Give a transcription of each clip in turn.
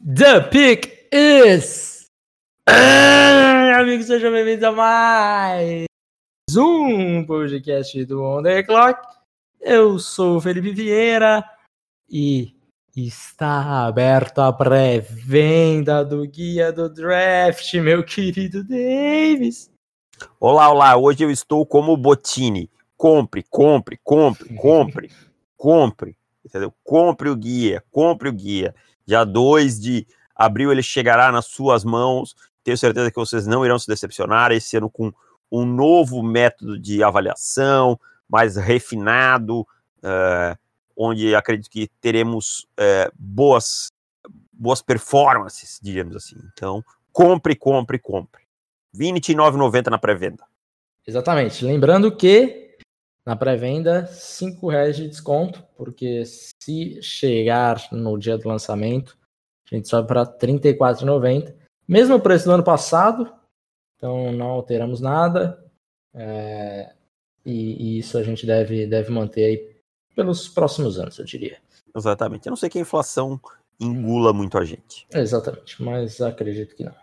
The pick is. Ah, amigos, sejam bem-vindos a mais um podcast do On The Clock. Eu sou o Felipe Vieira e está aberta a pré-venda do guia do draft, meu querido Davis. Olá, olá, hoje eu estou como Botini. Compre, compre, compre, compre, compre, entendeu? Compre o guia, compre o guia. Dia 2 de abril ele chegará nas suas mãos. Tenho certeza que vocês não irão se decepcionar. Esse ano com um novo método de avaliação, mais refinado, uh, onde acredito que teremos uh, boas, boas performances, digamos assim. Então, compre, compre, compre. R$ 29,90 na pré-venda. Exatamente. Lembrando que na pré-venda, R$ reais de desconto, porque se chegar no dia do lançamento, a gente sobe para R$ 34,90. Mesmo preço do ano passado, então não alteramos nada. É, e, e, isso a gente deve, deve manter aí pelos próximos anos, eu diria. Exatamente. Eu não sei que a inflação engula muito a gente. Exatamente, mas acredito que não.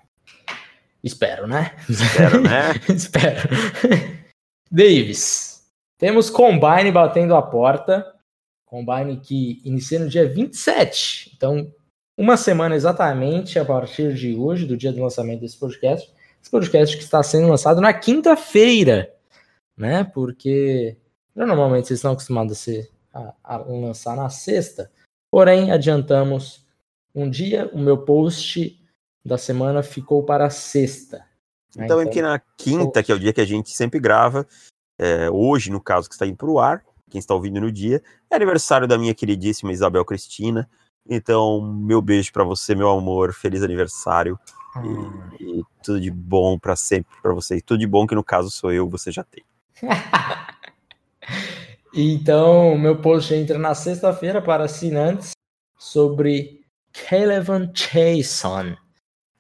Espero, né? Espero, né? Espero. Davis, temos Combine batendo a porta. Combine que inicia no dia 27. Então, uma semana exatamente a partir de hoje, do dia do lançamento desse podcast. Esse podcast que está sendo lançado na quinta-feira, né? Porque normalmente vocês estão acostumados a, ser, a, a lançar na sexta. Porém, adiantamos um dia. O meu post da semana ficou para sexta. Né? Então, então, aqui na quinta, que é o dia que a gente sempre grava, é, hoje, no caso, que está indo para o ar, quem está ouvindo no dia, é aniversário da minha queridíssima Isabel Cristina. Então, meu beijo para você, meu amor, feliz aniversário e, e, tudo de bom para sempre para você. E tudo de bom que no caso sou eu, você já tem. então, meu post entra na sexta-feira para assinantes sobre Caleb Chason.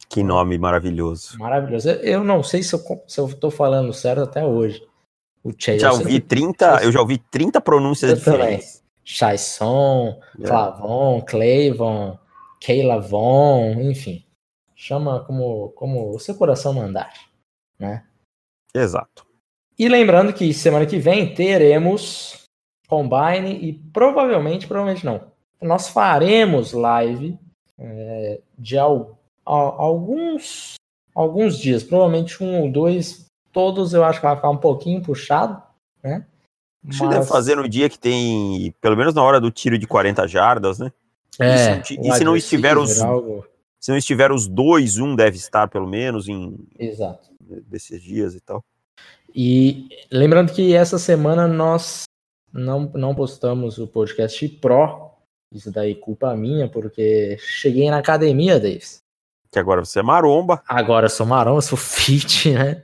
Que nome maravilhoso. Maravilhoso. Eu não sei se eu estou falando certo até hoje. O Chase, já ouvi 30, eu já ouvi 30 pronúncias eu diferentes. Chaison, é. Clavon, Clavon, Keilavon, enfim. Chama como, como o seu coração mandar, né? Exato. E lembrando que semana que vem teremos Combine e provavelmente, provavelmente não, nós faremos live é, de al, al, alguns, alguns dias, provavelmente um ou dois todos eu acho que vai ficar um pouquinho puxado, né? Mas... Você deve fazer no dia que tem, pelo menos na hora do tiro de 40 jardas, né? É, e se, e se não estiver os. Algo... Se não estiver os dois, um deve estar pelo menos em. Exato. Desses dias e tal. E lembrando que essa semana nós não, não postamos o podcast Pro. Isso daí culpa minha, porque cheguei na academia, Davis. Que agora você é maromba. Agora eu sou maromba, sou fit, né?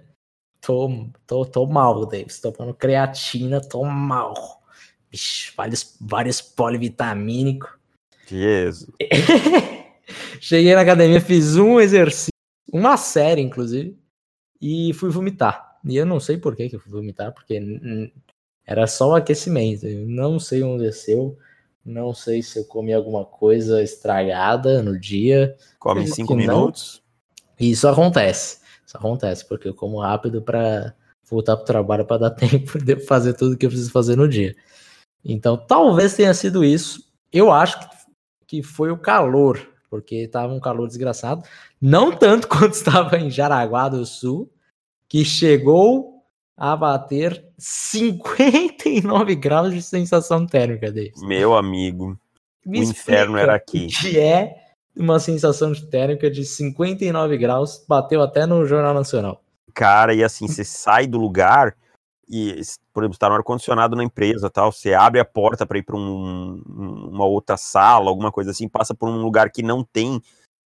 Tô, tô, tô mal, Davis. Tô tomando creatina, tô mal. Vixe, vários, vários polivitamínicos. Jesus. Cheguei na academia, fiz um exercício, uma série, inclusive, e fui vomitar. E eu não sei por que, que eu fui vomitar, porque era só o aquecimento. Eu não sei onde desceu. Não sei se eu comi alguma coisa estragada no dia. Come cinco minutos. Isso acontece. Isso acontece, porque eu como rápido para voltar pro trabalho para dar tempo de fazer tudo que eu preciso fazer no dia. Então, talvez tenha sido isso. Eu acho que foi o calor, porque estava um calor desgraçado. Não tanto quanto estava em Jaraguá do Sul, que chegou a bater 59 graus de sensação térmica dele. Meu amigo, Me o inferno era aqui. Que é uma sensação térmica de 59 graus, bateu até no Jornal Nacional. Cara, e assim, você sai do lugar e, por exemplo, está no ar-condicionado na empresa tal, você abre a porta para ir para um, uma outra sala, alguma coisa assim, passa por um lugar que não tem.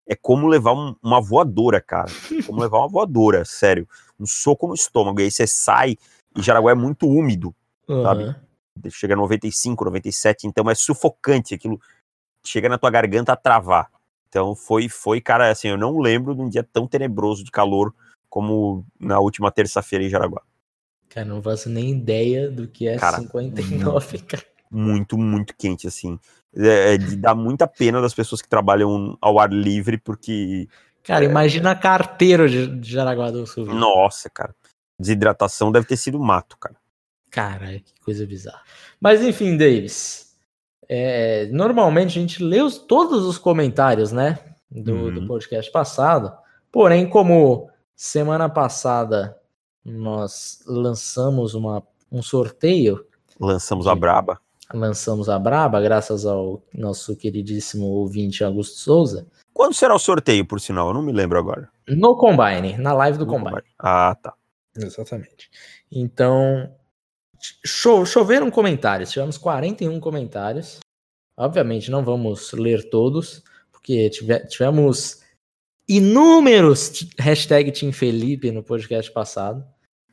É como levar um, uma voadora, cara. Como levar uma voadora, sério. Um soco no estômago. E aí você sai e Jaraguá é muito úmido, uhum. sabe? Chega a 95, 97, então é sufocante aquilo. Chega na tua garganta a travar. Então foi, foi, cara, assim, eu não lembro de um dia tão tenebroso de calor como na última terça-feira em Jaraguá. Cara, não faço nem ideia do que é cara, 59, cara. Muito, muito quente, assim. é, dá muita pena das pessoas que trabalham ao ar livre, porque. Cara, é, imagina carteiro de, de Jaraguá do Sul. Nossa, cara. Desidratação deve ter sido mato, cara. Cara, que coisa bizarra. Mas enfim, Davis. É, normalmente a gente lê os, todos os comentários, né? Do, uhum. do podcast passado. Porém, como semana passada nós lançamos uma, um sorteio. Lançamos a Braba. Lançamos a Braba, graças ao nosso queridíssimo ouvinte Augusto Souza. Quando será o sorteio, por sinal? Eu não me lembro agora. No Combine, na live do Combine. Combine. Ah, tá. Exatamente. Então, cho choveram comentários. Tivemos 41 comentários. Obviamente, não vamos ler todos, porque tivemos inúmeros hashtag Team Felipe no podcast passado.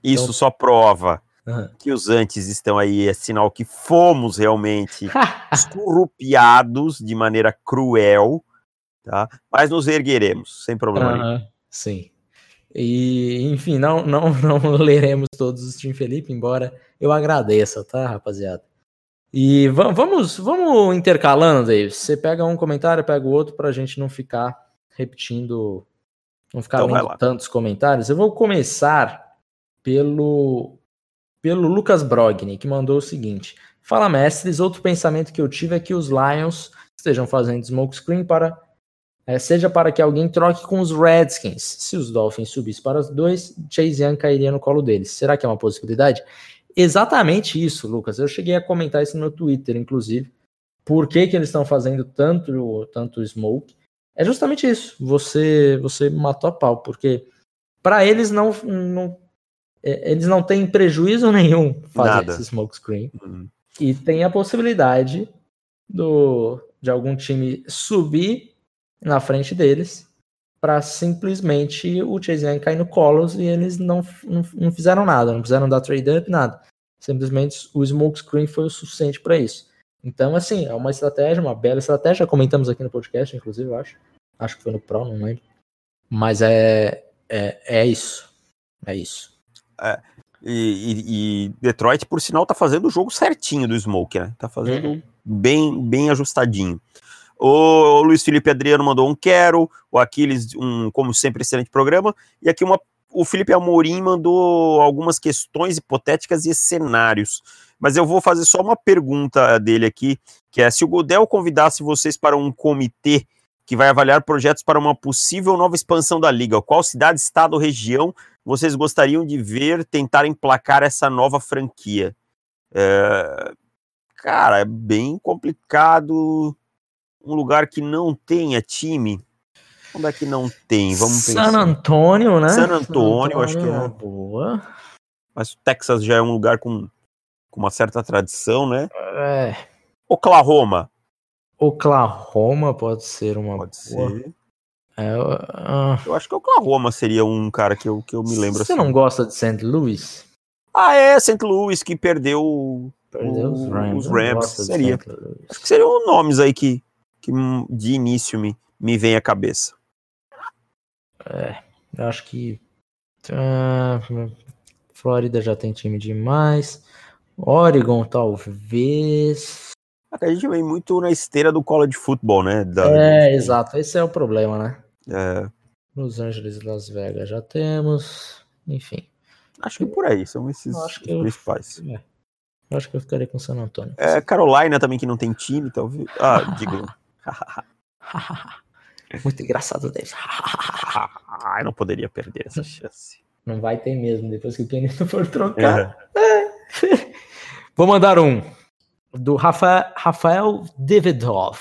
Isso então... só prova uhum. que os antes estão aí, é sinal que fomos realmente escorrupiados de maneira cruel, tá? Mas nos ergueremos, sem problema uhum. nenhum. Sim. E, enfim, não, não, não leremos todos os Team Felipe, embora eu agradeça, tá, rapaziada? E vamos, vamos intercalando, Davis. Você pega um comentário, pega o outro, pra gente não ficar repetindo, não ficar então lendo tantos comentários. Eu vou começar pelo, pelo Lucas Brogni, que mandou o seguinte: Fala, mestres. Outro pensamento que eu tive é que os Lions estejam fazendo smokescreen para. É, seja para que alguém troque com os Redskins. Se os Dolphins subissem para os dois, Chase Young cairia no colo deles. Será que é uma possibilidade? Exatamente isso, Lucas. Eu cheguei a comentar isso no meu Twitter, inclusive. Por que, que eles estão fazendo tanto, tanto smoke? É justamente isso. Você você matou a pau, porque para eles não, não é, eles não têm prejuízo nenhum fazer Nada. esse smoke screen. Uhum. E tem a possibilidade do de algum time subir na frente deles para simplesmente o Chase Young cair no colos e eles não, não, não fizeram nada, não fizeram dar trade up, nada. Simplesmente o smoke screen foi o suficiente para isso. Então, assim, é uma estratégia, uma bela estratégia. Comentamos aqui no podcast, inclusive, eu acho. Acho que foi no Pro, não lembro. Mas é, é, é isso. É isso. É, e, e, Detroit, por sinal, tá fazendo o jogo certinho do Smoke, né? Tá fazendo uhum. bem, bem ajustadinho. O Luiz Felipe Adriano mandou um quero, o Aquiles, um, como sempre, excelente programa. E aqui uma, o Felipe Amorim mandou algumas questões hipotéticas e cenários. Mas eu vou fazer só uma pergunta dele aqui, que é se o Godel convidasse vocês para um comitê que vai avaliar projetos para uma possível nova expansão da liga, qual cidade, estado ou região vocês gostariam de ver tentar emplacar essa nova franquia? É... Cara, é bem complicado um lugar que não tenha time. Onde é que não tem? Vamos pensar. San Antônio, né? San Antônio, San acho que é. Boa. Mas o Texas já é um lugar com, com uma certa tradição, né? É. Oklahoma. Oklahoma pode ser uma pode boa. Ser. É, uh... Eu acho que Oklahoma seria um cara que eu, que eu me lembro Você assim. não gosta de St. Louis? Ah, é, St. Louis que perdeu, perdeu o, os Rams. Os Rams seria. Acho que seriam nomes aí que, que de início me, me vem à cabeça. É, eu acho que uh, Flórida já tem time demais. Oregon, talvez. A gente vem muito na esteira do college futebol, né? Da... É, exato. Esse é o problema, né? É. Los Angeles e Las Vegas já temos. Enfim. Acho que por aí, são esses os eu... principais. É. Eu acho que eu ficaria com San Antônio. É, Carolina também, que não tem time, talvez. Ah, digo. Muito engraçado, David. Eu não poderia perder essa chance. Não vai ter mesmo, depois que o Kenny for trocar. É. Vou mandar um do Rafael, Rafael Davidov.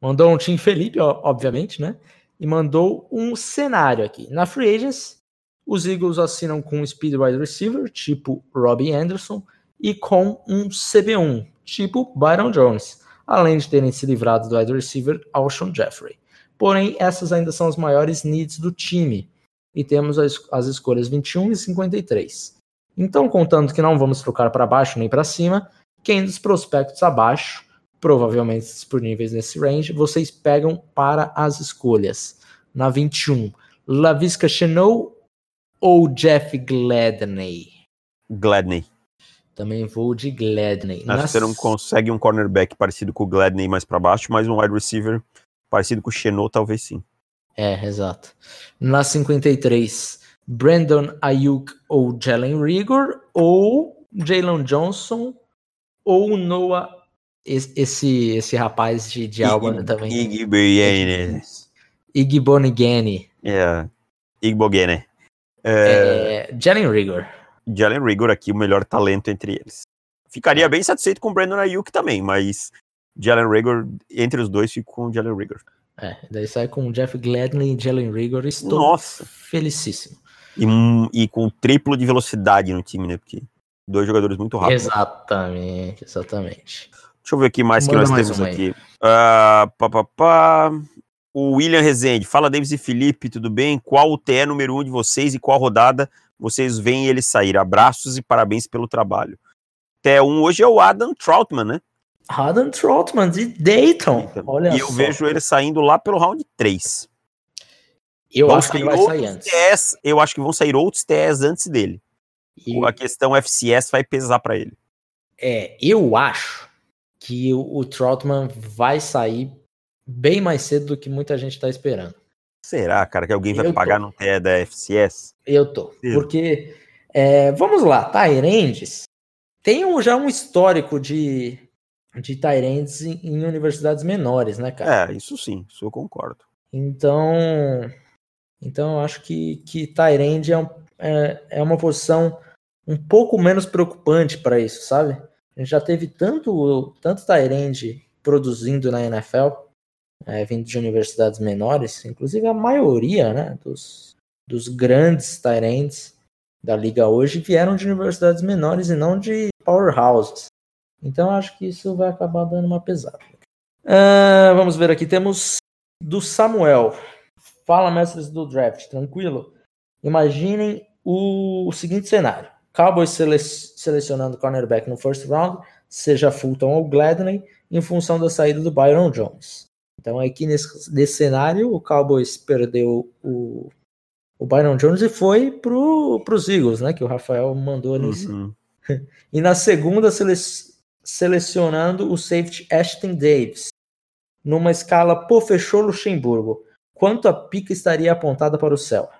Mandou um Tim Felipe, obviamente, né? E mandou um cenário aqui. Na Free Agents, os Eagles assinam com um speed wide receiver, tipo Robbie Anderson, e com um CB1, tipo Byron Jones, além de terem se livrado do wide receiver Alshon Jeffrey. Porém, essas ainda são as maiores needs do time, e temos as, as escolhas 21 e 53. Então, contando que não vamos trocar para baixo nem para cima, quem dos prospectos abaixo, provavelmente disponíveis nesse range, vocês pegam para as escolhas. Na 21, Lavisca Chenou ou Jeff Gladney? Gladney. Também vou de Gladney. Acho Na que você não consegue um cornerback parecido com o Gladney mais pra baixo, mas um wide receiver parecido com o Chenot, talvez sim. É, exato. Na 53, Brandon Ayuk ou Jalen Rigor, ou Jalen Johnson, ou Noah, es- esse, esse rapaz de, de Alba também. Iggy Biene. Iggy Bonigani. É. Igbogene. É, É, Jalen Rigor. Jalen Rigor aqui, o melhor talento entre eles. Ficaria bem satisfeito com o Brandon Ayuk também, mas Jalen Rigor, entre os dois, fico com o Jalen Rigor. É, daí sai com Jeff Gladney e Jalen Rigor. Estou Nossa. felicíssimo. E, e com o triplo de velocidade no time, né? Porque dois jogadores muito rápidos. Exatamente, exatamente. Deixa eu ver aqui mais que Manda nós mais temos aqui. Ah, pá, pá, pá. O William Rezende. Fala, Davis e Felipe, tudo bem? Qual o TE número um de vocês e qual rodada vocês veem ele sair? Abraços e parabéns pelo trabalho. TE1 hoje é o Adam Troutman, né? Adam Trotman de Dayton. Olha e eu só. vejo ele saindo lá pelo round 3. Eu Vão acho que ele vai sair antes. TEs, eu acho que vão sair outros TEs antes dele. E- A questão FCS vai pesar pra ele. É, eu acho que o, o Trotman vai sair bem mais cedo do que muita gente tá esperando. Será, cara, que alguém vai Eu tô. pagar no TE da FCS? Eu tô. Sim. Porque, é, vamos lá, Tyrands tem um- já um histórico de, de Tyrands em, em universidades menores, né, cara? É, isso sim, isso eu concordo. Então, então eu acho que, que Tyrande é, um- é, é uma posição um pouco menos preocupante para isso, sabe? A gente já teve tanto, tanto Tyrande produzindo na NFL, é, vindo de universidades menores, inclusive a maioria né, dos, dos grandes Tyrands da liga hoje vieram de universidades menores e não de powerhouses. Então acho que isso vai acabar dando uma pesada. Ah, vamos ver aqui, temos do Samuel. Fala, mestres do draft, tranquilo? Imaginem o seguinte cenário: Cowboys sele selecionando cornerback no first round, seja Fulton ou Gladney, em função da saída do Byron Jones. Então, aqui nesse, nesse cenário, o Cowboys perdeu o, o Byron Jones e foi para os Eagles, né? Que o Rafael mandou ali. Uhum. E na segunda, sele selecionando o safety Ashton Davis, numa escala pô, fechou Luxemburgo. Quanto a pica estaria apontada para o céu?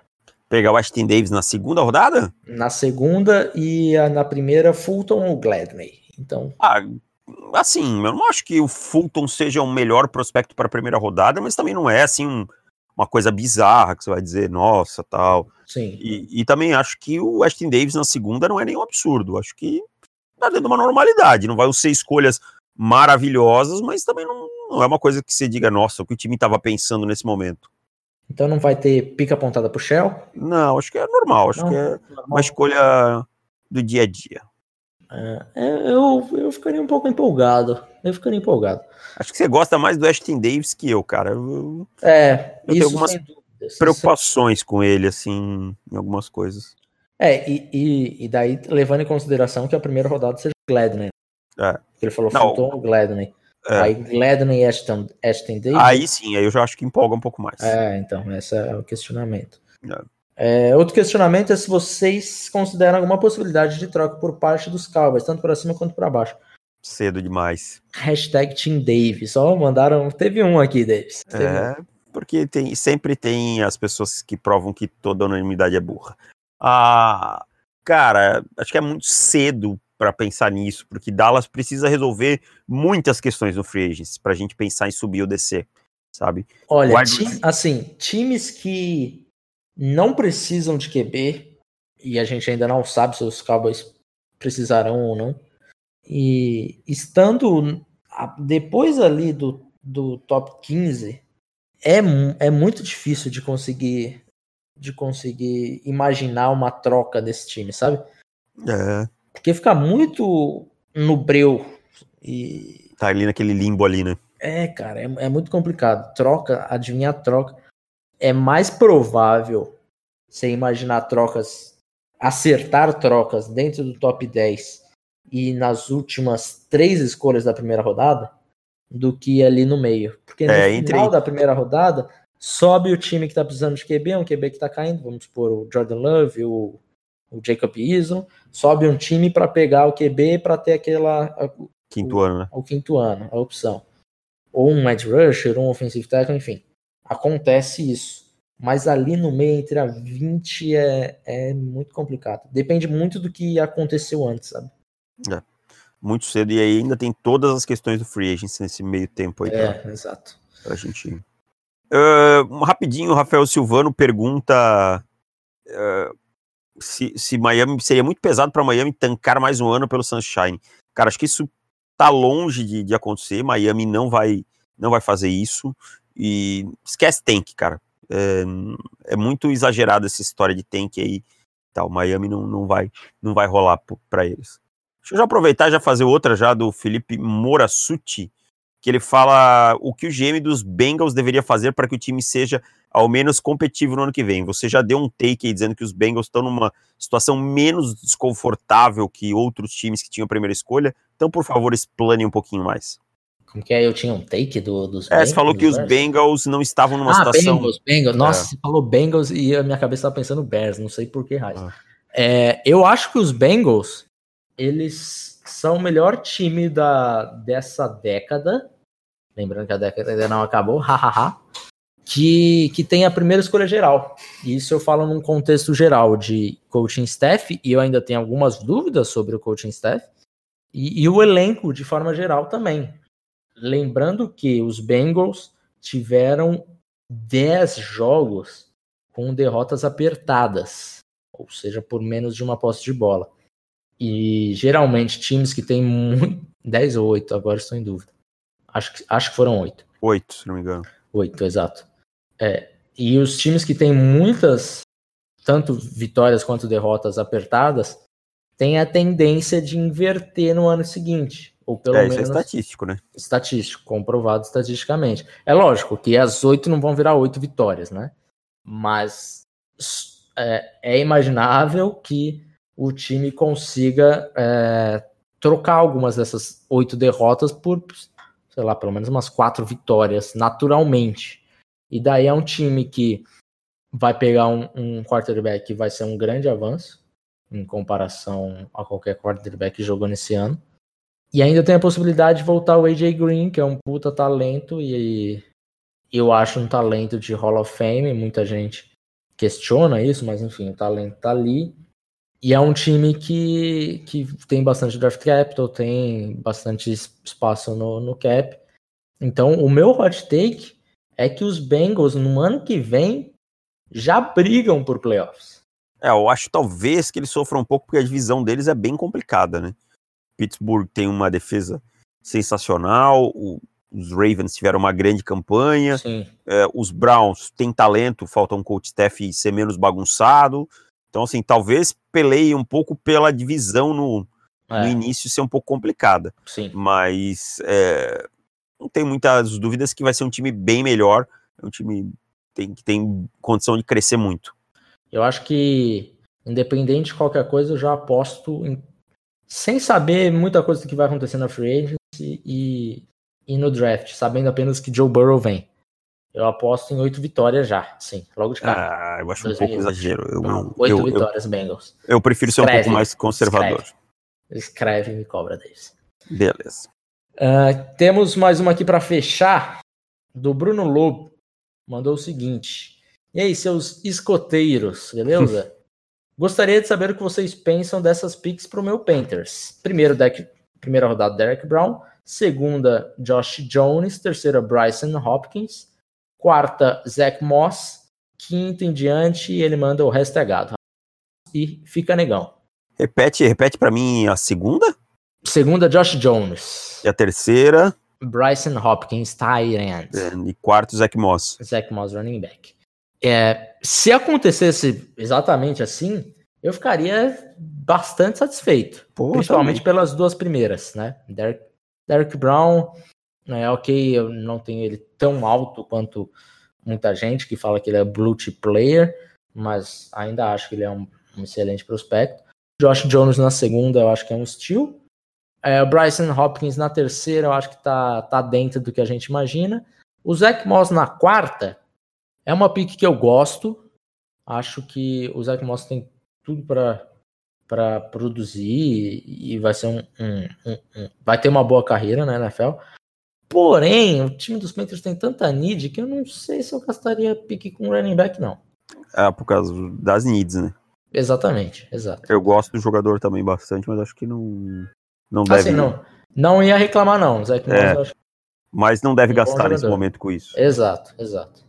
Pegar o Ashton Davis na segunda rodada? Na segunda e a- na primeira, Fulton ou Gladney. Então, Ah, assim, eu não acho que o Fulton seja o melhor prospecto para a primeira rodada, mas também não é assim um- uma coisa bizarra que você vai dizer, nossa, tal. sim. E, e também acho que o Ashton Davis na segunda não é nenhum absurdo. Acho que tá dentro de uma normalidade. Não vai ser escolhas maravilhosas, mas também não, não é uma coisa que você diga, nossa, o que o time estava pensando nesse momento. Então não vai ter pica apontada para o Shell? Não, acho que é normal. Acho Não, que é normal. uma escolha do dia a dia. É, eu, eu ficaria um pouco empolgado. Eu ficaria empolgado. Acho que você gosta mais do Ashton Davis que eu, cara. Eu- É, Eu tenho isso algumas sem dúvida. Preocupações com ele, assim, em algumas coisas. É, e, e, e daí levando em consideração que a primeira rodada seja Gladney. É. Porque Ele falou Não. Fulton ou Gladney. É. Aí Gladney e Ashton, Ashton Davis. Aí sim, aí eu já acho que empolga um pouco mais. É, então, esse é o questionamento. É, outro questionamento é se vocês consideram alguma possibilidade de troca por parte dos Cowboys, tanto para cima quanto para baixo. Cedo demais. Hashtag Team Davis. Só mandaram. Teve um aqui, Davis. Teve um. É, porque tem, sempre tem as pessoas que provam que toda unanimidade é burra. Ah, cara, acho que é muito cedo para pensar nisso, porque Dallas precisa resolver muitas questões no free agency pra gente pensar em subir ou descer, sabe? Olha, Wide assim, times que não precisam de QB, e a gente ainda não sabe se os Cowboys precisarão ou não, e estando depois ali do, do top 15, é, é muito difícil de conseguir de conseguir imaginar uma troca desse time, sabe? É, Porque fica muito no breu e tá ali naquele limbo ali, né? é, cara, é, é muito complicado. Troca, adivinhar troca. É mais provável você imaginar trocas, acertar trocas dentro do top 10 e nas últimas três escolhas da primeira rodada do que ali no meio. Porque no É, entre- final da primeira rodada sobe o time que tá precisando de QB, um QB que tá caindo, vamos supor o Jordan Love, o, o Jacob Eason, sobe um time para pegar o QB para ter aquela quinto o, ano, né? O quinto ano, a opção. Ou um edge rusher, um offensive tackle, enfim. Acontece isso. Mas ali no meio, entre a 20, é, é muito complicado. Depende muito do que aconteceu antes, sabe? É. Muito cedo, e aí ainda tem todas as questões do free agency nesse meio tempo aí. É, pra, exato. Pra gente. Uh, rapidinho, o Rafael Silvano pergunta uh, se, se Miami seria muito pesado para Miami tancar mais um ano pelo Sunshine. Cara, acho que isso tá longe de, de acontecer. Miami não vai, não vai fazer isso. E esquece tank, cara. É, é muito exagerado essa história de tank aí. Tal. Miami não, não vai não vai rolar para eles. Deixa eu já aproveitar e já fazer outra já do Felipe Morassuti, que ele fala o que o GM dos Bengals deveria fazer para que o time seja ao menos competitivo no ano que vem. Você já deu um take aí dizendo que os Bengals estão numa situação menos desconfortável que outros times que tinham a primeira escolha. Então, por favor, explane um pouquinho mais. Como que é? Eu tinha um take do, dos É, Bengals, você falou que os Bengals não estavam numa ah, situação... Bengals, Bengals. Nossa, é. você falou Bengals e a minha cabeça estava pensando Bears, não sei por que raiz. Ah. É, eu acho que os Bengals, eles são o melhor time da, dessa década. Lembrando que a década ainda não acabou, hahaha que, que tem a primeira escolha geral. E isso eu falo num contexto geral de coaching staff, e eu ainda tenho algumas dúvidas sobre o coaching staff, e, e o elenco de forma geral também. Lembrando que os Bengals tiveram 10 jogos com derrotas apertadas, ou seja, por menos de uma posse de bola. E geralmente times que têm muito. 10 ou 8, agora estou em dúvida. Acho que, acho que foram 8. 8, se não me engano. 8, exato. É, e os times que têm muitas, tanto vitórias quanto derrotas apertadas, têm a tendência de inverter no ano seguinte. Ou pelo é, menos. Isso é estatístico, né? Estatístico, comprovado estatisticamente. É lógico que as oito não vão virar oito vitórias, né? Mas é, é imaginável que o time consiga é, trocar algumas dessas oito derrotas por, sei lá, pelo menos umas quatro vitórias naturalmente. E daí é um time que vai pegar um, um quarterback que vai ser um grande avanço em comparação a qualquer quarterback que jogou nesse ano. E ainda tem a possibilidade de voltar o AJ Green, que é um puta talento e eu acho um talento de Hall of Fame, muita gente questiona isso, mas enfim, o talento tá ali. E é um time que, que tem bastante draft capital, tem bastante espaço no, no cap. Então, o meu hot take é que os Bengals, no ano que vem, já brigam por playoffs. É, eu acho talvez que eles sofram um pouco porque a divisão deles é bem complicada, né? Pittsburgh tem uma defesa sensacional, o, os Ravens tiveram uma grande campanha, é, os Browns têm talento, falta um coach staff ser menos bagunçado. Então, assim, talvez peleie um pouco pela divisão no, é. no início ser um pouco complicada. Sim. Mas é, não tem muitas dúvidas que vai ser um time bem melhor, é um time tem, que tem condição de crescer muito. Eu acho que, independente de qualquer coisa, eu já aposto em, sem saber muita coisa do que vai acontecer na free agency e, e no draft, sabendo apenas que Joe Burrow vem. Eu aposto em oito vitórias já, sim, logo de cara. Ah, eu acho um pouco exagero. Eu, não, oito vitórias, eu, Bengals. Eu prefiro ser escreve, um pouco mais conservador. Escreve, escreve e me cobra, Davis. Beleza. Uh, temos mais uma aqui para fechar, do Bruno Lobo. Mandou o seguinte: E aí, seus escoteiros, beleza? Gostaria de saber o que vocês pensam dessas picks para o meu Panthers. Primeiro, deck, primeira rodada, Derek Brown. Segunda, Josh Jones. Terceira, Bryson Hopkins. Quarta, Zach Moss. Quinta em diante, ele manda o resto é gado. E fica negão. Repete, repete para mim a segunda? Segunda, Josh Jones. E a terceira? Bryson Hopkins, tight end. E quarto, Zach Moss. Zach Moss, running back. É, se acontecesse exatamente assim, eu ficaria bastante satisfeito. Pô, principalmente também. pelas duas primeiras, né? Derek, Derek Brown, é ok, eu não tenho ele tão alto quanto muita gente que fala que ele é blue chip player, mas ainda acho que ele é um, um excelente prospecto. Josh Jones na segunda, eu acho que é um steal. É, o Bryson Hopkins na terceira, eu acho que tá, tá dentro do que a gente imagina. O Zach Moss na quarta é uma pick que eu gosto. Acho que o Zach Moss tem tudo para para produzir e vai ser um, um, um, um, vai ter uma boa carreira na NFL. Porém, o time dos Panthers tem tanta need que eu não sei se eu gastaria pique com running back, não. É, por causa das needs, né? Exatamente, exato. Eu gosto do jogador também bastante, mas acho que não, não Assim, deve. não, não ia reclamar, não. Zach É. Moss, eu acho Mas não deve gastar nesse momento com isso. Exato, exato.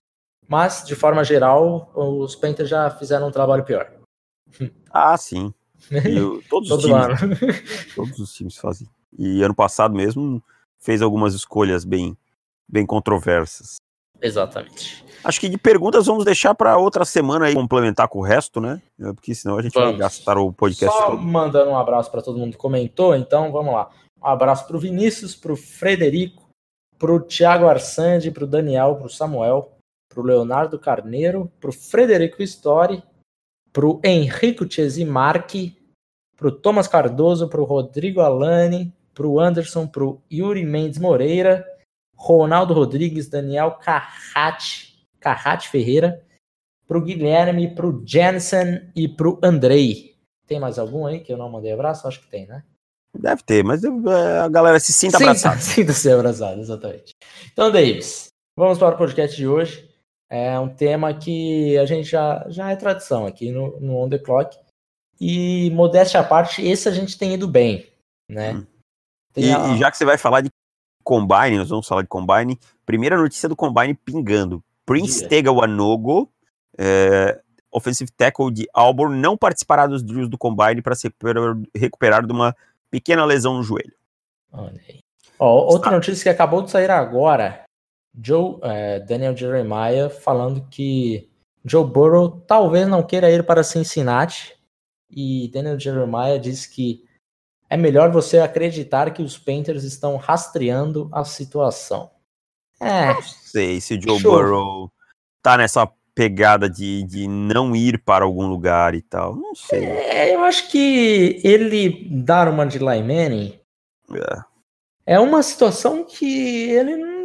Mas, de forma geral, os Panthers já fizeram um trabalho pior. Ah, sim. E o- todos os times, ano. todos os times fazem. E ano passado mesmo fez algumas escolhas bem, bem controversas. Exatamente. Acho que de perguntas vamos deixar para outra semana aí complementar com o resto, né? É, Porque senão a gente vai Vamos. gastar o podcast Só todo. mandando um abraço para todo mundo que comentou, então vamos lá. Um abraço para o Vinícius, para o Frederico, para o Thiago Arsandi, para o Daniel, para o Samuel, para o Leonardo Carneiro, para o Frederico Story, para o Henrico Marque, para o Thomas Cardoso, para o Rodrigo Alani, para o Anderson, para o Yuri Mendes Moreira, Ronaldo Rodrigues, Daniel Carrate, Carrate Ferreira, para o Guilherme, para o Jensen e para o Andrei. Tem mais algum aí que eu não mandei abraço? Acho que tem, né? Deve ter, mas é, a galera se sinta abraçada. Sinta-se abraçado, exatamente. Então, Davis, vamos para o podcast de hoje. É um tema que a gente já, já é tradição aqui no, no On The Clock. E, modéstia à parte, esse a gente tem ido bem, né? Hum. E, a- e já que você vai falar de Combine, nós vamos falar de Combine. Primeira notícia do Combine pingando. Prince. Tega Wanogo, é, offensive tackle de Auburn, não participará dos drills do Combine para se recuperar, recuperar de uma pequena lesão no joelho. Olha aí. Ó, outra notícia que acabou de sair agora. Joe, é, Daniel Jeremiah falando que Joe Burrow talvez não queira ir para Cincinnati. E Daniel Jeremiah diz que é melhor você acreditar que os Panthers estão rastreando a situação. É, Não sei se o Joe Show. Burrow tá nessa pegada de, de não ir para algum lugar e tal. Não sei. é, eu acho que ele dar uma de Manning É. é uma situação que ele não,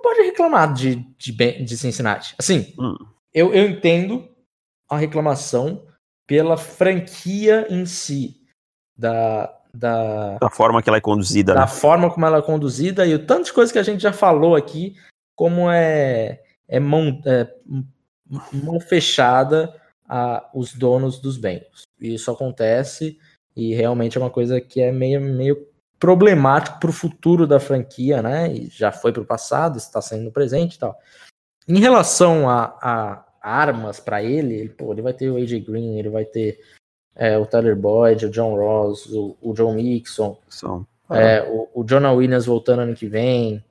não pode reclamar de, de, de Cincinnati. Assim, Hum. eu, eu entendo a reclamação pela franquia em si, da, da, Da forma que ela é conduzida, da né? forma como ela é conduzida e o tanto de coisa que a gente já falou aqui, como é, é, mão, é mão fechada a os donos dos Bengals. Isso acontece e realmente é uma coisa que é meio, meio problemático para o futuro da franquia, né? E já foi para o passado, está sendo no presente e tal. Em relação a, a armas para ele, ele, pô, ele vai ter o AJ Green, ele vai ter é, o Tyler Boyd, o John Ross, o, o John Mixon, São. é, o, o Jonah Williams voltando ano que vem.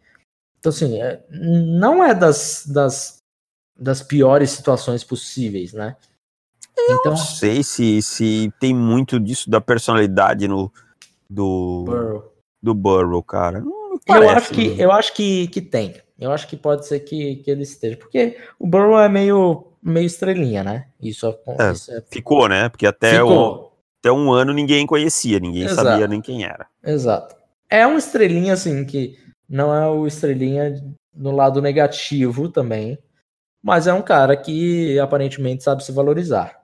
Então, assim, é, não é das, das, das piores situações possíveis, né? Então, Não sei se, se tem muito disso da personalidade no, do, Burrow. do Burrow, cara. Me eu parece, acho que, né? eu acho que, que tem. Eu acho que pode ser que, que ele esteja. Porque o Burrow é meio, meio estrelinha, né? Isso, é- É, isso é, Ficou, né? Porque até, o, até um ano ninguém conhecia, ninguém Exato. sabia nem quem era. Exato. É um estrelinha, assim, que não é o estrelinha no lado negativo também, mas é um cara que aparentemente sabe se valorizar.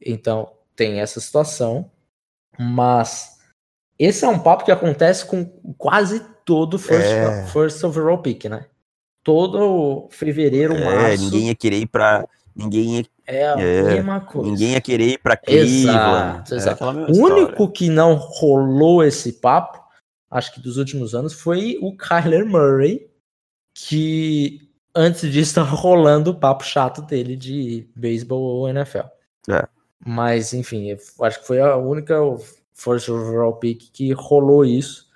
Então, tem essa situação, mas esse é um papo que acontece com quase todo first, É. first overall pick, né? Todo fevereiro, É, março, ninguém ia querer ir pra. Ninguém ia, é a é, mesma coisa. ninguém ia querer ir pra Cleveland. Exato, É exato. O único que não rolou esse papo, acho que dos últimos anos, foi o Kyler Murray, que antes disso estava rolando o papo chato dele de beisebol ou NFL. É. Mas, enfim, acho que foi a única first overall pick que rolou isso.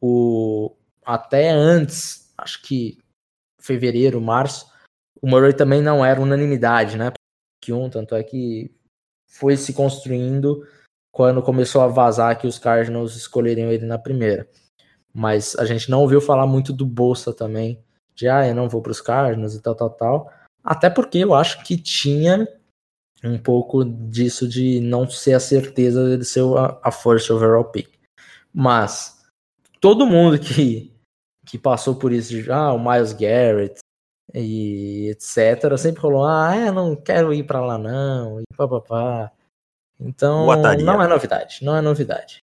O, até antes, acho que fevereiro, março, o Murray também não era unanimidade, né? Que um, tanto é que foi se construindo quando começou a vazar que os Cardinals escolheriam ele na primeira. Mas a gente não ouviu falar muito do Bolsa também, de ah, eu não vou para os Cardinals e tal, tal, tal. Até porque eu acho que tinha um pouco disso de não ser a certeza dele ser a, a first overall pick. Mas todo mundo que, que passou por isso, de, ah, o Miles Garrett e etc., sempre rolou, ah, é, não quero ir para lá não, e papapá. Então, não é novidade, não é novidade.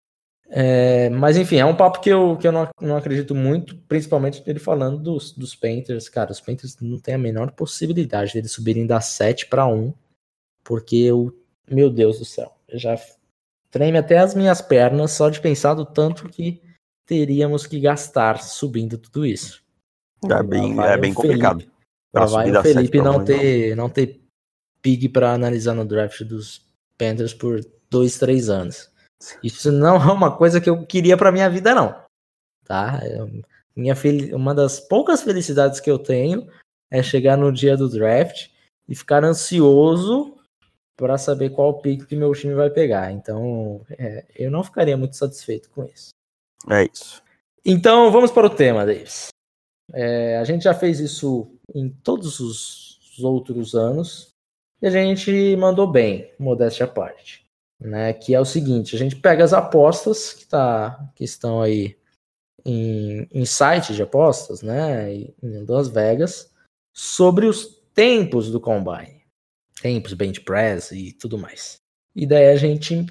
É, mas enfim, é um papo que eu, que eu não, não acredito muito, principalmente ele falando dos, dos Panthers. Cara, os Panthers não tem a menor possibilidade deles subirem da 7 para 1, porque eu, meu Deus do céu, eu já treme até as minhas pernas só de pensar do tanto que teríamos que gastar subindo tudo isso. É bem, é bem complicado. Felipe. Pra vai o Felipe não ter, não ter pig para analisar no draft dos Panthers por dois, três anos. Isso não é uma coisa que eu queria para minha vida, não. Tá? Eu- minha fel- Uma das poucas felicidades que eu tenho é chegar no dia do draft e ficar ansioso para saber qual pick que meu time vai pegar. Então, é, eu não ficaria muito satisfeito com isso. É isso. Então, vamos para o tema, Davis. É, a gente já fez isso em todos os os outros anos e a gente mandou bem, modéstia à parte. Né? Que é o seguinte: a gente pega as apostas que, tá, que estão aí em, em sites de apostas, né? Em Las Vegas, sobre os tempos do combine. Tempos, bench press e tudo mais. E daí a gente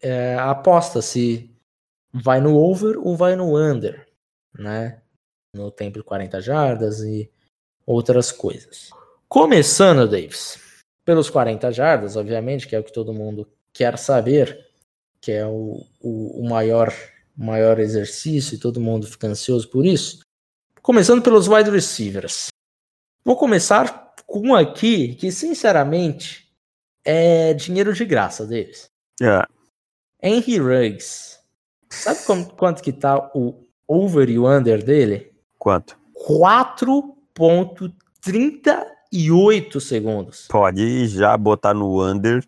é, aposta se vai no over ou vai no under, né? No tempo de 40 jardas e outras coisas. Começando, Davis, pelos 40 jardas, obviamente, que é o que todo mundo quer saber, que é o, o, o maior, maior exercício e todo mundo fica ansioso por isso. Começando pelos wide receivers. Vou começar com um aqui que, sinceramente, é dinheiro de graça, Davis. É, Henry Ruggs. Sabe como- quanto que tá o over e o under dele? quanto? 4.38 segundos. Pode já botar no under,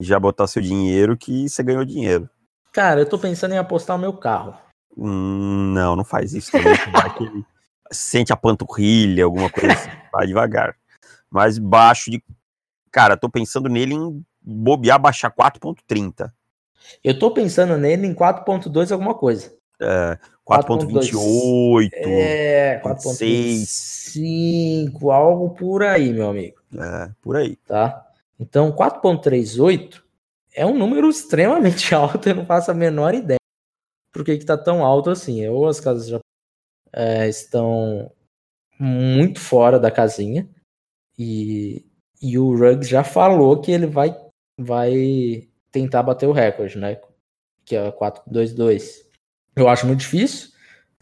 já botar seu dinheiro que você ganhou dinheiro. Cara, eu tô pensando em apostar o meu carro. Hum, não, não faz isso também. que que ele sente a panturrilha, alguma coisa assim. Vai devagar. Mas baixo de. Cara, tô pensando nele em bobear, baixar 4.30. Eu tô pensando nele em 4.2 alguma coisa. É, 4.28. É, 26. 4.5, algo por aí, meu amigo. É, por aí. Tá? Então, 4.38 é um número extremamente alto, eu não faço a menor ideia por que que tá tão alto assim. Ou as casas já é, estão muito fora da casinha e, e o Ruggs já falou que ele vai, vai tentar bater o recorde, né? Que é 4.22. Eu acho muito difícil.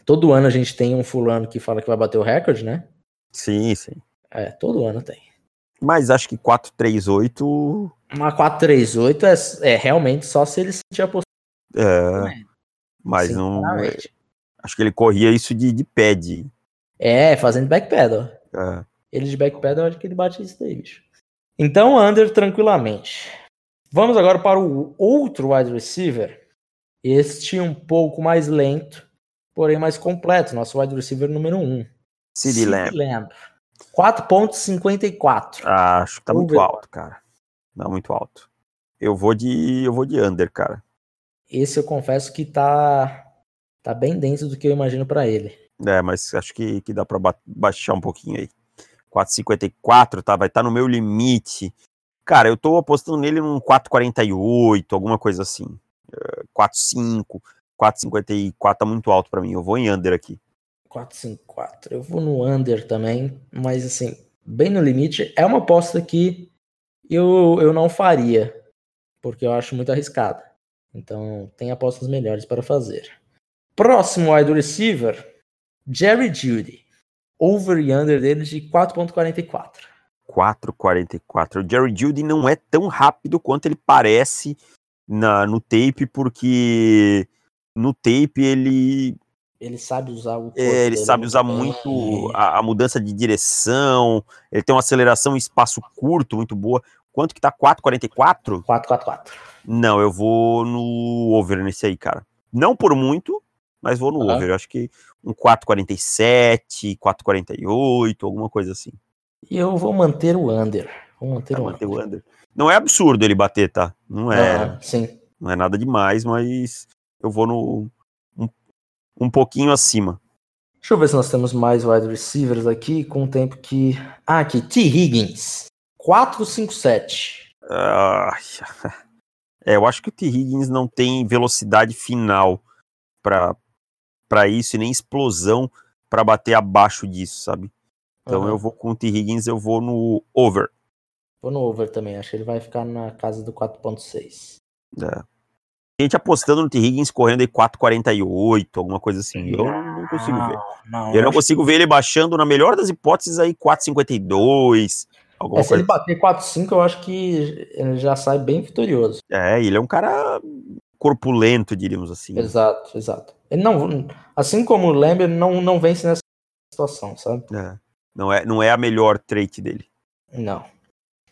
Todo ano a gente tem um fulano que fala que vai bater o recorde, né? Sim, sim. É, todo ano tem. Mas acho que 438. Uma 438 é, é realmente só se ele sentir a postura. É, mas não. Acho que ele corria isso de, de pad. É, fazendo backpedal. É, Ele de backpedal, eu acho que ele bate isso daí, bicho. Então, under tranquilamente. Vamos agora para o outro wide receiver. Este um pouco mais lento, porém mais completo. Nosso wide receiver número 1. Um. CD Lamb. Lamb. 4.54. Ah, acho que tá muito Over. alto, cara. Não, muito alto. Eu vou de. Eu vou de under, cara. Esse eu confesso que tá, tá bem dentro do que eu imagino para ele. É, mas acho que, que dá pra ba- baixar um pouquinho aí. 4,54, tá? Vai estar no meu limite. Cara, eu tô apostando nele num 4,48, alguma coisa assim. É, 4,5, 4,54 tá muito alto pra mim. Eu vou em under aqui. 454. Eu vou no under também, mas assim, bem no limite. É uma aposta que eu, eu não faria, porque eu acho muito arriscada. Então, tem apostas melhores para fazer. Próximo wide receiver, Jerry Judy. Over e under dele de 4.44. 4,44. O Jerry Judy não é tão rápido quanto ele parece na, no tape, porque no tape ele Ele sabe usar o corpo É, ele dele sabe usar bem. muito a, a mudança de direção, ele tem uma aceleração em espaço curto muito boa. Quanto que tá? 4,44? 444. Não, eu vou no over nesse aí, cara. Não por muito, mas vou no over. Eu acho que um 4,47, 4,48, alguma coisa assim. E eu vou manter o under. Vou manter o manter under. o under. Não é absurdo ele bater, tá? Não é, sim. não é nada demais, mas eu vou no um, um pouquinho acima. Deixa eu ver se nós temos mais wide receivers aqui com o tempo que. Ah, aqui, T. Higgins. 457. Ah, É, eu acho que o T. Higgins não tem velocidade final para isso e nem explosão para bater abaixo disso, sabe? Então uhum. eu vou com o T. Higgins, eu vou no over. Vou no over também, acho que ele vai ficar na casa do 4.6. É. Gente apostando no T. Higgins correndo aí 4,48, alguma coisa assim. Eu não, não consigo ver. Não, eu não consigo ver ele baixando, na melhor das hipóteses, aí 4,52. Alguma é, se ele bater 4,5, eu acho que ele já sai bem vitorioso. É, ele é um cara corpulento, diríamos assim. Exato, exato. Ele não, assim como o Lambert, não, não vence nessa situação, sabe? É. Não, é, não é a melhor trait dele. Não.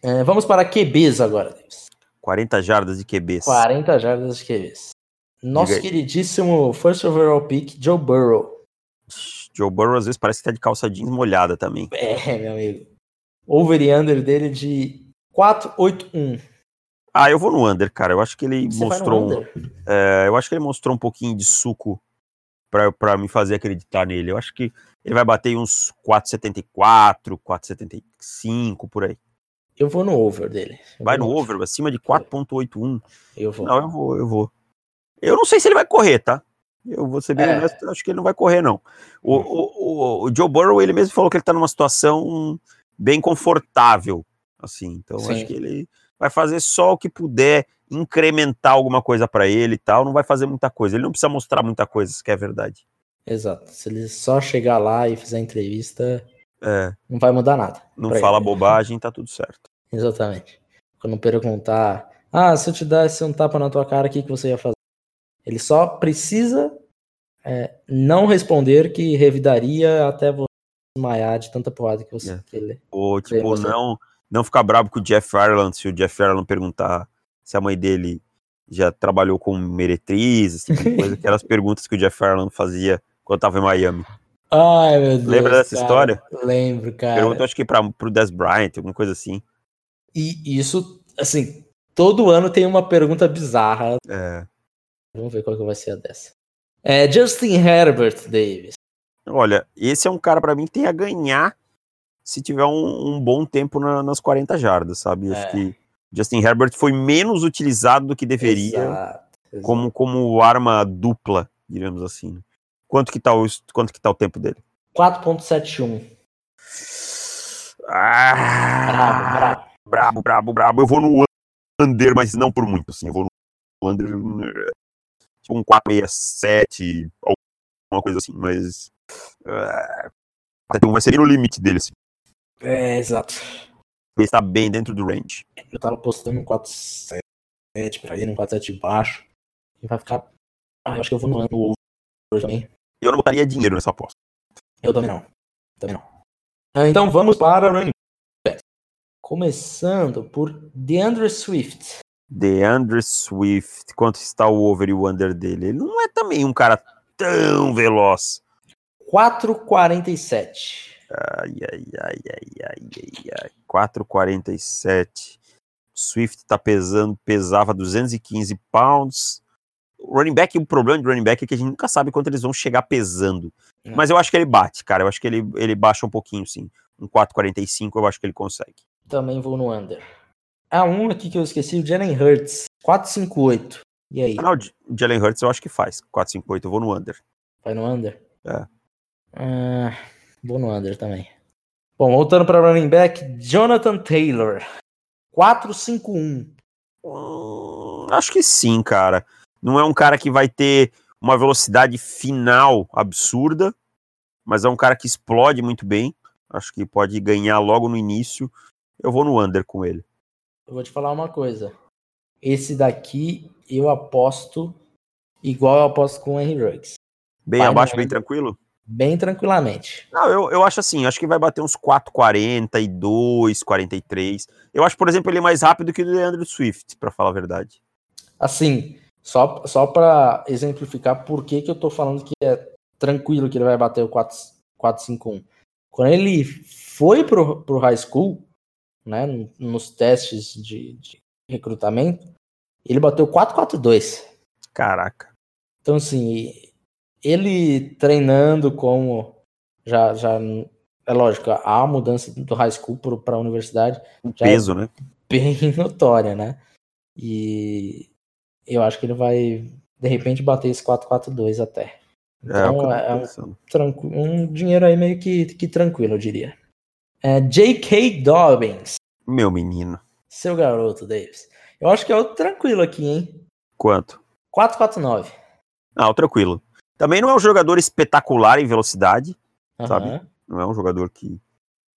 É, vamos para QBs agora, Davis. 40 jardas de QBs. 40 jardas de QBs. Nosso Diga queridíssimo first overall pick, Joe Burrow. Joe Burrow às vezes parece que tá de calça jeans molhada também. É, meu amigo. Over e under dele de 481. Ah, eu vou no under, cara. Eu acho que ele Você mostrou. Um, é, eu acho que ele mostrou um pouquinho de suco para me fazer acreditar nele. Eu acho que ele vai bater uns 4,74, 4,75 por aí. Eu vou no over dele. Eu vai no over, over, acima de 4,81. Eu vou. Não, eu vou, eu vou. Eu não sei se ele vai correr, tá? Eu vou ser bem é. honesto, acho que ele não vai correr, não. O, hum. o, o, o, Joe Burrow, ele mesmo falou que ele tá numa situação bem confortável, assim. Então, Sim. acho que ele vai fazer só o que puder incrementar alguma coisa para ele e tal, não vai fazer muita coisa. Ele não precisa mostrar muita coisa, isso que é verdade. Exato. Se ele só chegar lá e fizer entrevista, é. não vai mudar nada. Não fala ele. bobagem, tá tudo certo. Exatamente. Quando perguntar, ah, se eu te desse um tapa na tua cara, o que, que você ia fazer? Ele só precisa é, não responder que revidaria até você desmaiar de tanta porrada que você. É. Que ele, Ou, tipo, não, não ficar bravo com o Jeff Ireland se o Jeff Ireland perguntar se a mãe dele já trabalhou com meretriz, esse tipo coisa, aquelas perguntas que o Jeff Ireland fazia quando tava em Miami. Ai, meu Deus. Lembra dessa cara, história? Lembro, cara. Pergunta, acho que para pro Des Bryant, alguma coisa assim. E isso, assim, todo ano tem uma pergunta bizarra. É. Vamos ver qual que vai ser a dessa. É Justin Herbert Davis. Olha, esse é um cara para mim que tem a ganhar se tiver um, um bom tempo na, nas 40 jardas, sabe? É. Acho que Justin Herbert foi menos utilizado do que deveria exato, exato. Como, como arma dupla, digamos assim. Quanto que tá o, quanto que tá o tempo dele? 4.71. Ah, brabo, brabo. Brabo, brabo, brabo. Eu vou no under, mas não por muito, assim. Eu vou no under, tipo um 467, alguma coisa assim, mas... Uh, vai ser no limite dele, assim. É, exato. Ele está bem dentro do range. Eu tava postando um 4-7 pra ele, um 4-7 baixo. E vai ficar. Ah, eu acho que eu vou no ano over também. Eu não botaria dinheiro nessa aposta. Eu também não. Também não. Ah, então vamos para running back. Começando por DeAndre Swift. DeAndre Swift. Quanto está o over e o under dele? Ele não é também um cara tão veloz. 4,47. Ai, ai, ai, ai, ai, ai, ai. 4,47. Swift tá pesando, pesava 215 pounds. Running back, o problema de running back é que a gente nunca sabe quanto eles vão chegar pesando. É. Mas eu acho que ele bate, cara. Eu acho que ele, ele baixa um pouquinho, sim. Um 4,45 eu acho que ele consegue. Também vou no under. Ah, um aqui que eu esqueci, o Jalen Hurts. 4,58. E aí? Ah, não, o Jalen Hurts eu acho que faz. 4,58. Eu vou no under. Vai no under? É. Ah, Vou no under também. Bom, voltando para running back, Jonathan Taylor. 4-5-1. Hum, acho que sim, cara. Não é um cara que vai ter uma velocidade final absurda, mas é um cara que explode muito bem. Acho que pode ganhar logo no início. Eu vou no under com ele. Eu vou te falar uma coisa. Esse daqui eu aposto igual eu aposto com o Henry Ruggs. Bem vai abaixo, bem tranquilo? Bem tranquilamente. Não, eu, eu acho assim, acho que vai bater uns 4,42, 43. Eu acho, por exemplo, ele é mais rápido que o Leandro Swift, para falar a verdade. Assim, só, só para exemplificar por que, que eu tô falando que é tranquilo que ele vai bater o 4,51. Quando ele foi pro, pro high school, né, nos testes de, de recrutamento, ele bateu 4,42. Caraca. Então, assim, ele treinando como já já é lógico, a mudança do high school para a universidade o peso, é né? Bem notória, né? E eu acho que ele vai, de repente, bater esse 4-4-2 até. Então é, é um, um, dinheiro aí meio que, que tranquilo, eu diria. É, J.K. Dobbins. Meu menino. Seu garoto, Davis. Eu acho que é outro tranquilo aqui, hein? Quanto? 4-4-9. Não, tranquilo. Também não é um jogador espetacular em velocidade, uhum. sabe? Não é um jogador que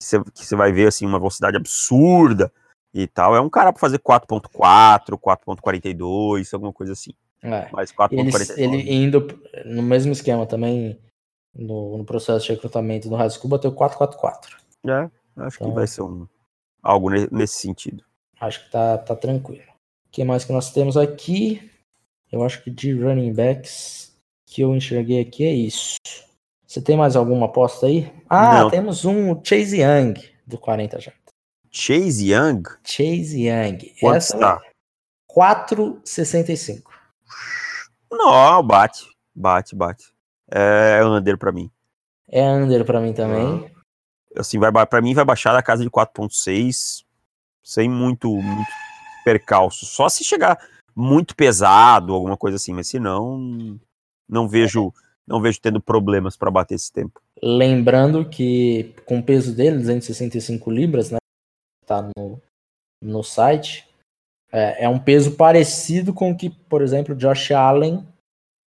você vai ver assim uma velocidade absurda e tal. É um cara para fazer 4.4, 4.42, alguma coisa assim. É. Mas 4.42. Ele, ele indo no mesmo esquema também no, no, processo de recrutamento no High School bateu 4.44. É, acho então, que vai ser um, algo nesse sentido. Acho que tá, tá tranquilo. O que mais que nós temos aqui? Eu acho que de running backs que eu enxerguei aqui é isso. Você tem mais alguma aposta aí? Ah, Não. temos um Chase Young do 40 já. Chase Young? Chase Young. Quanto Essa está? 4,65. Não, bate. Bate, bate. É under para mim. É under para mim também. Assim, vai para mim vai baixar da casa de 4.6 sem muito, muito percalço. Só se chegar muito pesado, alguma coisa assim, mas se não, não vejo, não vejo tendo problemas para bater esse tempo. Lembrando que com o peso dele, 265 libras, né, tá no, no site, é, é um peso parecido com o que, por exemplo, Josh Allen,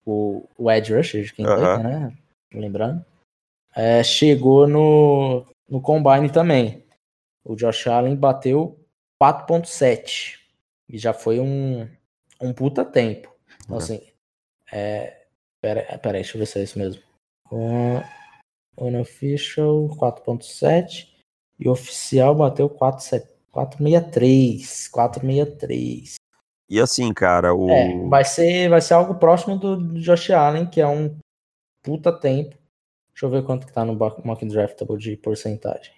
o, o Edge Rusher, quem uhum. né, lembrando, é, chegou no, no Combine também. O Josh Allen bateu 4.7 e já foi um, um puta tempo. Então, uhum. assim, é, pera, pera aí, deixa eu ver se é isso mesmo. Um, unofficial 4.7 e oficial bateu 463, 463. E assim, cara, o é, vai ser vai ser algo próximo do Josh Allen, que é um puta tempo. Deixa eu ver quanto que tá no mock draftable de porcentagem.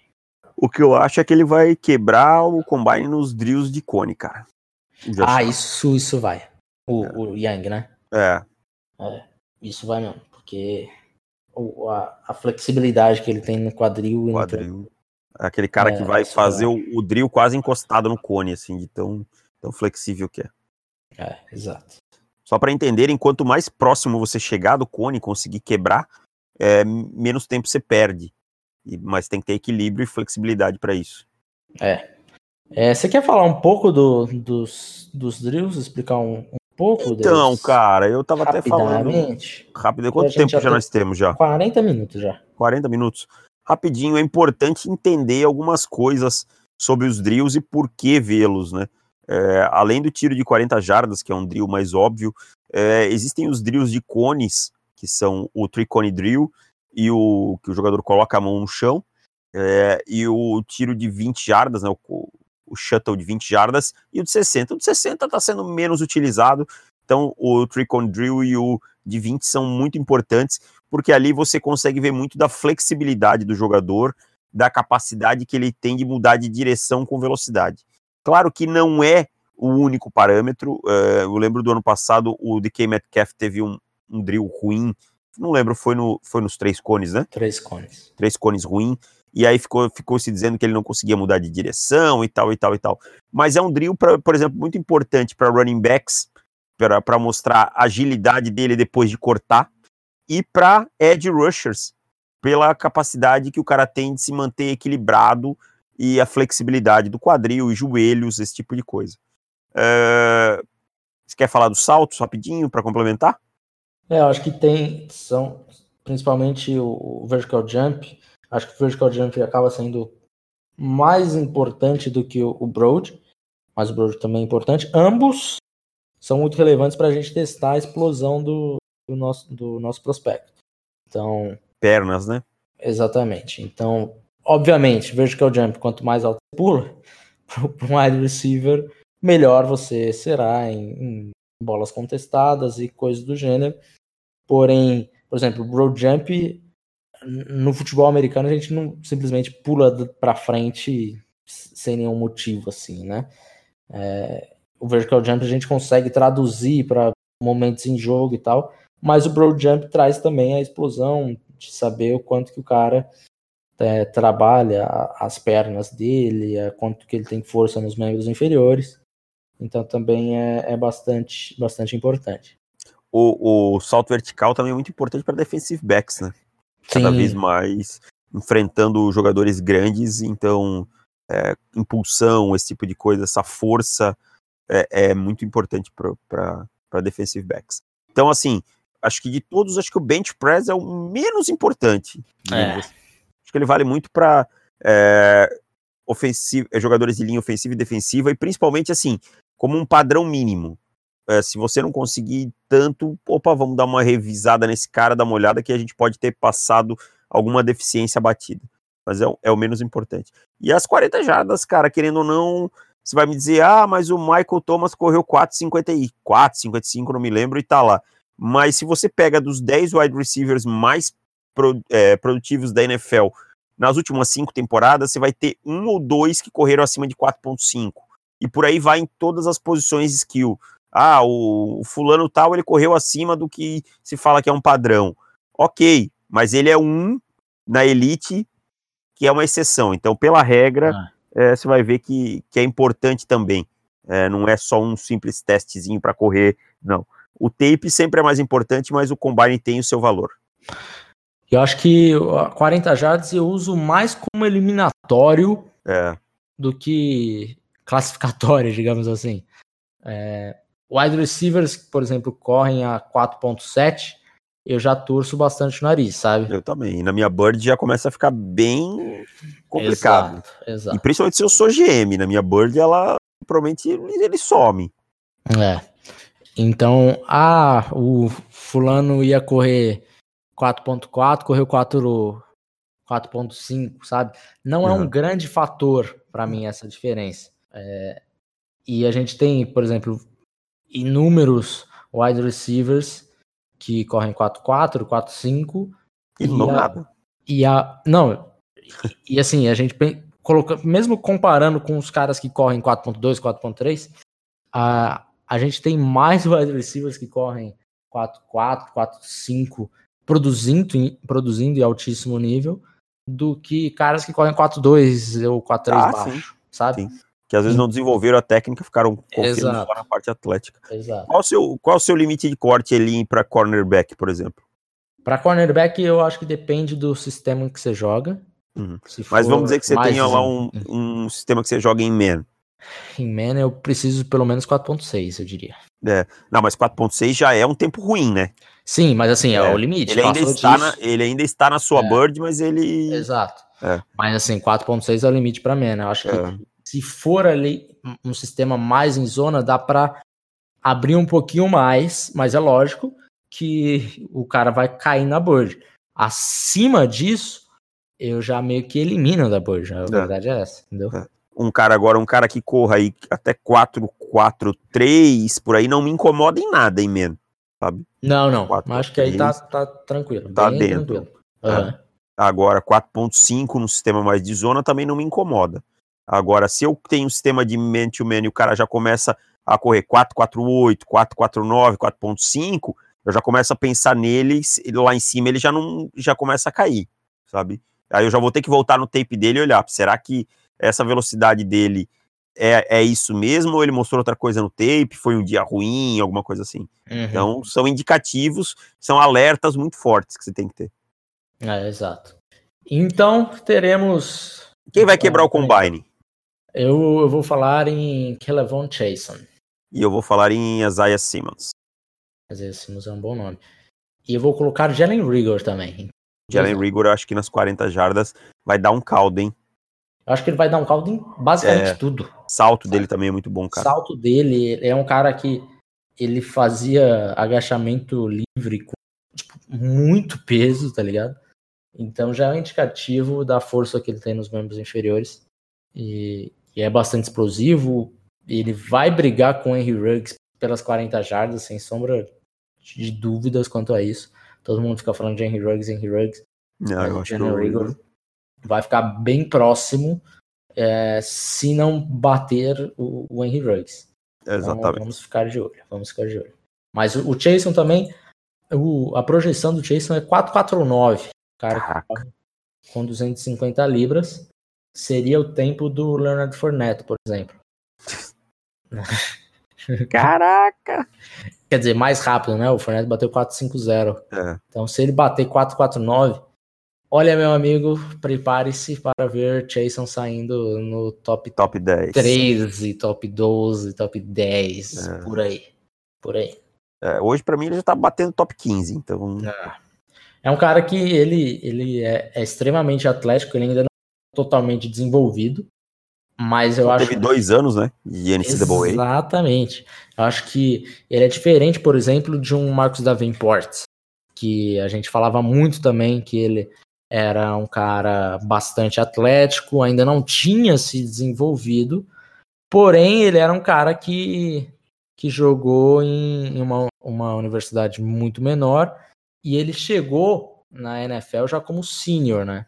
O que eu acho é que ele vai quebrar o combine nos drills de cone, cara. Ah, isso, isso vai. O, é. o Yang, né? É. é. Isso vai mesmo, porque a, a, flexibilidade que ele tem no quadril. Quadril. Aquele cara é, que vai fazer vai. O, o, drill quase encostado no cone, assim, de tão, tão flexível que é. É, exato. Só para entenderem, quanto mais próximo você chegar do cone, conseguir quebrar, é, menos tempo você perde. E, mas tem que ter equilíbrio e flexibilidade para isso. É. é. Você quer falar um pouco do, dos, dos drills, explicar um, um pouco Então, deles? cara, eu tava até falando. Rápido. Quanto tempo já, já nós temos já? 40 minutos já. 40 minutos. Rapidinho, é importante entender algumas coisas sobre os drills e por que vê-los, né? É, além do tiro de 40 jardas, que é um drill mais óbvio, é, existem os drills de cones, que são o tricone drill e o que o jogador coloca a mão no chão, é, e o tiro de 20 jardas, né, o, o shuttle de 20 jardas, e o de 60. O de 60 está sendo menos utilizado, então o Tricon Drill e o de 20 são muito importantes, porque ali você consegue ver muito da flexibilidade do jogador, da capacidade que ele tem de mudar de direção com velocidade. Claro que não é o único parâmetro, uh, eu lembro do ano passado o DK Metcalf teve um, um drill ruim não lembro, foi, no, foi nos três cones, né? Três cones. Três cones ruim. E aí ficou, ficou se dizendo que ele não conseguia mudar de direção e tal, e tal, e tal. Mas é um drill, pra, por exemplo, muito importante para running backs, para mostrar a agilidade dele depois de cortar, e para edge rushers, pela capacidade que o cara tem de se manter equilibrado e a flexibilidade do quadril e joelhos, esse tipo de coisa. Uh, você quer falar dos saltos rapidinho para complementar? É, eu acho que tem, são principalmente o, o vertical jump. Acho que o vertical jump acaba sendo mais importante do que o, broad, mas o broad também é importante. Ambos são muito relevantes para a gente testar a explosão do, do, nosso, do nosso prospecto. Então. Pernas, né? Exatamente. Então, obviamente, vertical jump, quanto mais alto você pula, para um wide receiver, melhor você será em, em bolas contestadas e coisas do gênero. Porém, por exemplo, o road jump no futebol americano a gente não simplesmente pula para frente sem nenhum motivo assim, né? É, o vertical jump a gente consegue traduzir para momentos em jogo e tal, mas o broad jump traz também a explosão de saber o quanto que o cara é, trabalha as pernas dele, a quanto que ele tem força nos membros inferiores. Então também é, é bastante, bastante importante. O, o, salto vertical também é muito importante para defensive backs, né? Cada Sim. vez mais enfrentando jogadores grandes, então é, impulsão, esse tipo de coisa, essa força é, é muito importante para defensive backs. Então, assim, acho que de todos, acho que o bench press é o menos importante. É. Assim. Acho que ele vale muito para é, é, jogadores de linha ofensiva e defensiva, e principalmente assim, como um padrão mínimo. É, se você não conseguir tanto, opa, vamos dar uma revisada nesse cara, dar uma olhada que a gente pode ter passado alguma deficiência batida. Mas é, é o menos importante. E as 40 jardas, cara, querendo ou não, você vai me dizer, ah, mas o Michael Thomas correu 4,54, 55, não me lembro, e tá lá. Mas se você pega dos 10 wide receivers mais pro, é, produtivos da NFL nas últimas cinco temporadas, você vai ter um ou dois que correram acima de 4,5. E por aí vai em todas as posições de skill. Ah, o, o fulano tal, ele correu acima do que se fala que é um padrão. Ok, mas ele é um na elite que é uma exceção. Então, pela regra, ah. é, você vai ver que, que é importante também. É, não é só um simples testezinho para correr, não. O tape sempre é mais importante, mas o combine tem o seu valor. Eu acho que 40 jardas eu uso mais como eliminatório é. do que classificatório, digamos assim. É, wide receivers, por exemplo, correm a 4.7, eu já torço bastante o nariz, sabe? Eu também. E na minha bird já começa a ficar bem complicado. Exato, exato. E principalmente se eu sou GM, na minha bird ela provavelmente ele some. É. Então, ah, o fulano ia correr 4.4, correu 4.5, sabe? Não uhum. é um grande fator para mim essa diferença. É, e a gente tem, por exemplo, inúmeros wide receivers que correm 4-4, 4-5. E, e não a, nada. E a. Não. E, assim, a gente coloca, mesmo comparando com os caras que correm 4.2, 4.3, a, a gente tem mais wide receivers que correm 4.4, 4.5, produzindo, produzindo em altíssimo nível, do que caras que correm 4.2 ou 4.3 ah, baixo, sim. sabe? Sim que às vezes não desenvolveram a técnica, ficaram confiando só na parte atlética. Exato. Qual o seu, qual o seu limite de corte ali para cornerback, por exemplo? Para cornerback, eu acho que depende do sistema que você joga. Uhum. Mas vamos dizer que você tenha lá um, um sistema que você joga em man. Em man eu preciso pelo menos 4.6, eu diria. É. Não, mas 4.6 já é um tempo ruim, né? Sim, mas assim, é, é o limite. Ele ainda, está na, ele ainda está na sua é. bird, mas ele. Exato. É. Mas assim, 4.6 é o limite para man. Eu acho que é se for ali um sistema mais em zona, dá para abrir um pouquinho mais, mas é lógico que o cara vai cair na bird. Acima disso, eu já meio que elimino da bird. A é. verdade é essa, entendeu? É. Um cara agora, um cara que corra aí até 4, 4, 3, por aí, não me incomoda em nada, em menos, sabe? Não, não. 4, acho que aí tá, tá tranquilo. Tá dentro. Uhum. Agora, 4.5 no sistema mais de zona também não me incomoda. Agora, se eu tenho um sistema de man-to-man e o cara já começa a correr 448, 449, 4.5, eu já começo a pensar nele, lá em cima ele já não já começa a cair, sabe? Aí eu já vou ter que voltar no tape dele e olhar, será que essa velocidade dele é, é isso mesmo ou ele mostrou outra coisa no tape, foi um dia ruim, alguma coisa assim. Uhum. Então, são indicativos, são alertas muito fortes que você tem que ter. É, exato. Então, teremos... Quem vai quebrar o combine? Eu, eu vou falar em Kelevon Chason. E eu vou falar em Isaiah Simmons. Isaiah Simmons é um bom nome. E eu vou colocar Jalen Rigor também. Jalen Rigor, eu acho que nas 40 jardas vai dar um caldo, hein? Eu acho que ele vai dar um caldo em basicamente é, tudo. Salto dele também é muito bom, cara. Salto dele é um cara que ele fazia agachamento livre com tipo, muito peso, tá ligado? Então já é um indicativo da força que ele tem nos membros inferiores. E, e é bastante explosivo. Ele vai brigar com o Henry Ruggs pelas 40 jardas, sem sombra de dúvidas quanto a isso. Todo mundo fica falando de Henry Ruggs, Henry Ruggs. Não, eu acho que eu... vai ficar bem próximo é, se não bater o, o Henry Ruggs. Então, Exatamente. Então, vamos ficar de olho, vamos ficar de olho. Mas o, o Jason também, o, a projeção do Jason é 449, cara, com 250 libras seria o tempo do Leonard Fournette, por exemplo. Caraca! Quer dizer, mais rápido, né? O Fournette bateu 4.50. É. Então, se ele bater 4.49, olha, meu amigo, prepare-se para ver Jason saindo no top, Top 10. 13, top 12, top 10, É. por aí. Por aí. É, hoje, pra mim, ele já tá batendo top 15, então. É um cara que ele, ele é, é extremamente atlético, ele ainda não é totalmente desenvolvido, mas eu acho Teve dois anos, né? De NCAA. Exatamente. Eu acho que ele é diferente, por exemplo, de um Marcos Davenport, que a gente falava muito também que ele era um cara bastante atlético, ainda não tinha se desenvolvido, porém ele era um cara que, que jogou em, em uma, uma universidade muito menor e ele chegou na NFL já como senior, né?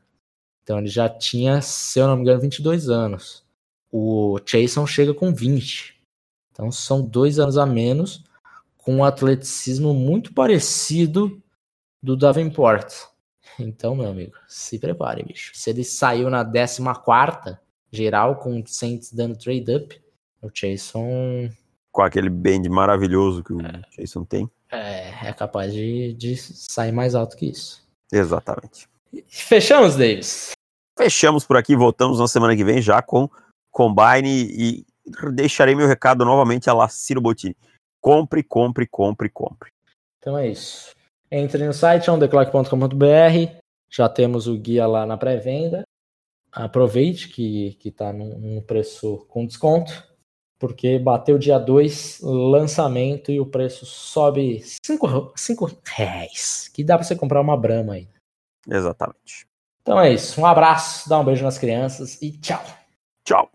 Então ele já tinha, se eu não me engano, 22 anos. O Chason chega com 20. Então são dois anos a menos, com um atleticismo muito parecido do Davenport. Então, meu amigo, se prepare, bicho. Se ele saiu na 14 geral, com o Saints dando trade up, o Chason Com aquele bend maravilhoso que o Jason tem. é, é capaz de, de sair mais alto que isso. Exatamente. Fechamos, Davis. Fechamos por aqui, voltamos na semana que vem já com Combine e deixarei meu recado novamente a lá Ciro Bottini. Compre, compre, compre, compre. Então é isso. Entre no site ondeclock.com.br, já temos o guia lá na pré-venda. Aproveite que, que tá num, num preço com desconto, porque bateu dia 2, lançamento, e o preço sobe 5 reais, que dá para você comprar uma Brahma aí. Exatamente. Então é isso. Um abraço, dá um beijo nas crianças e tchau. Tchau.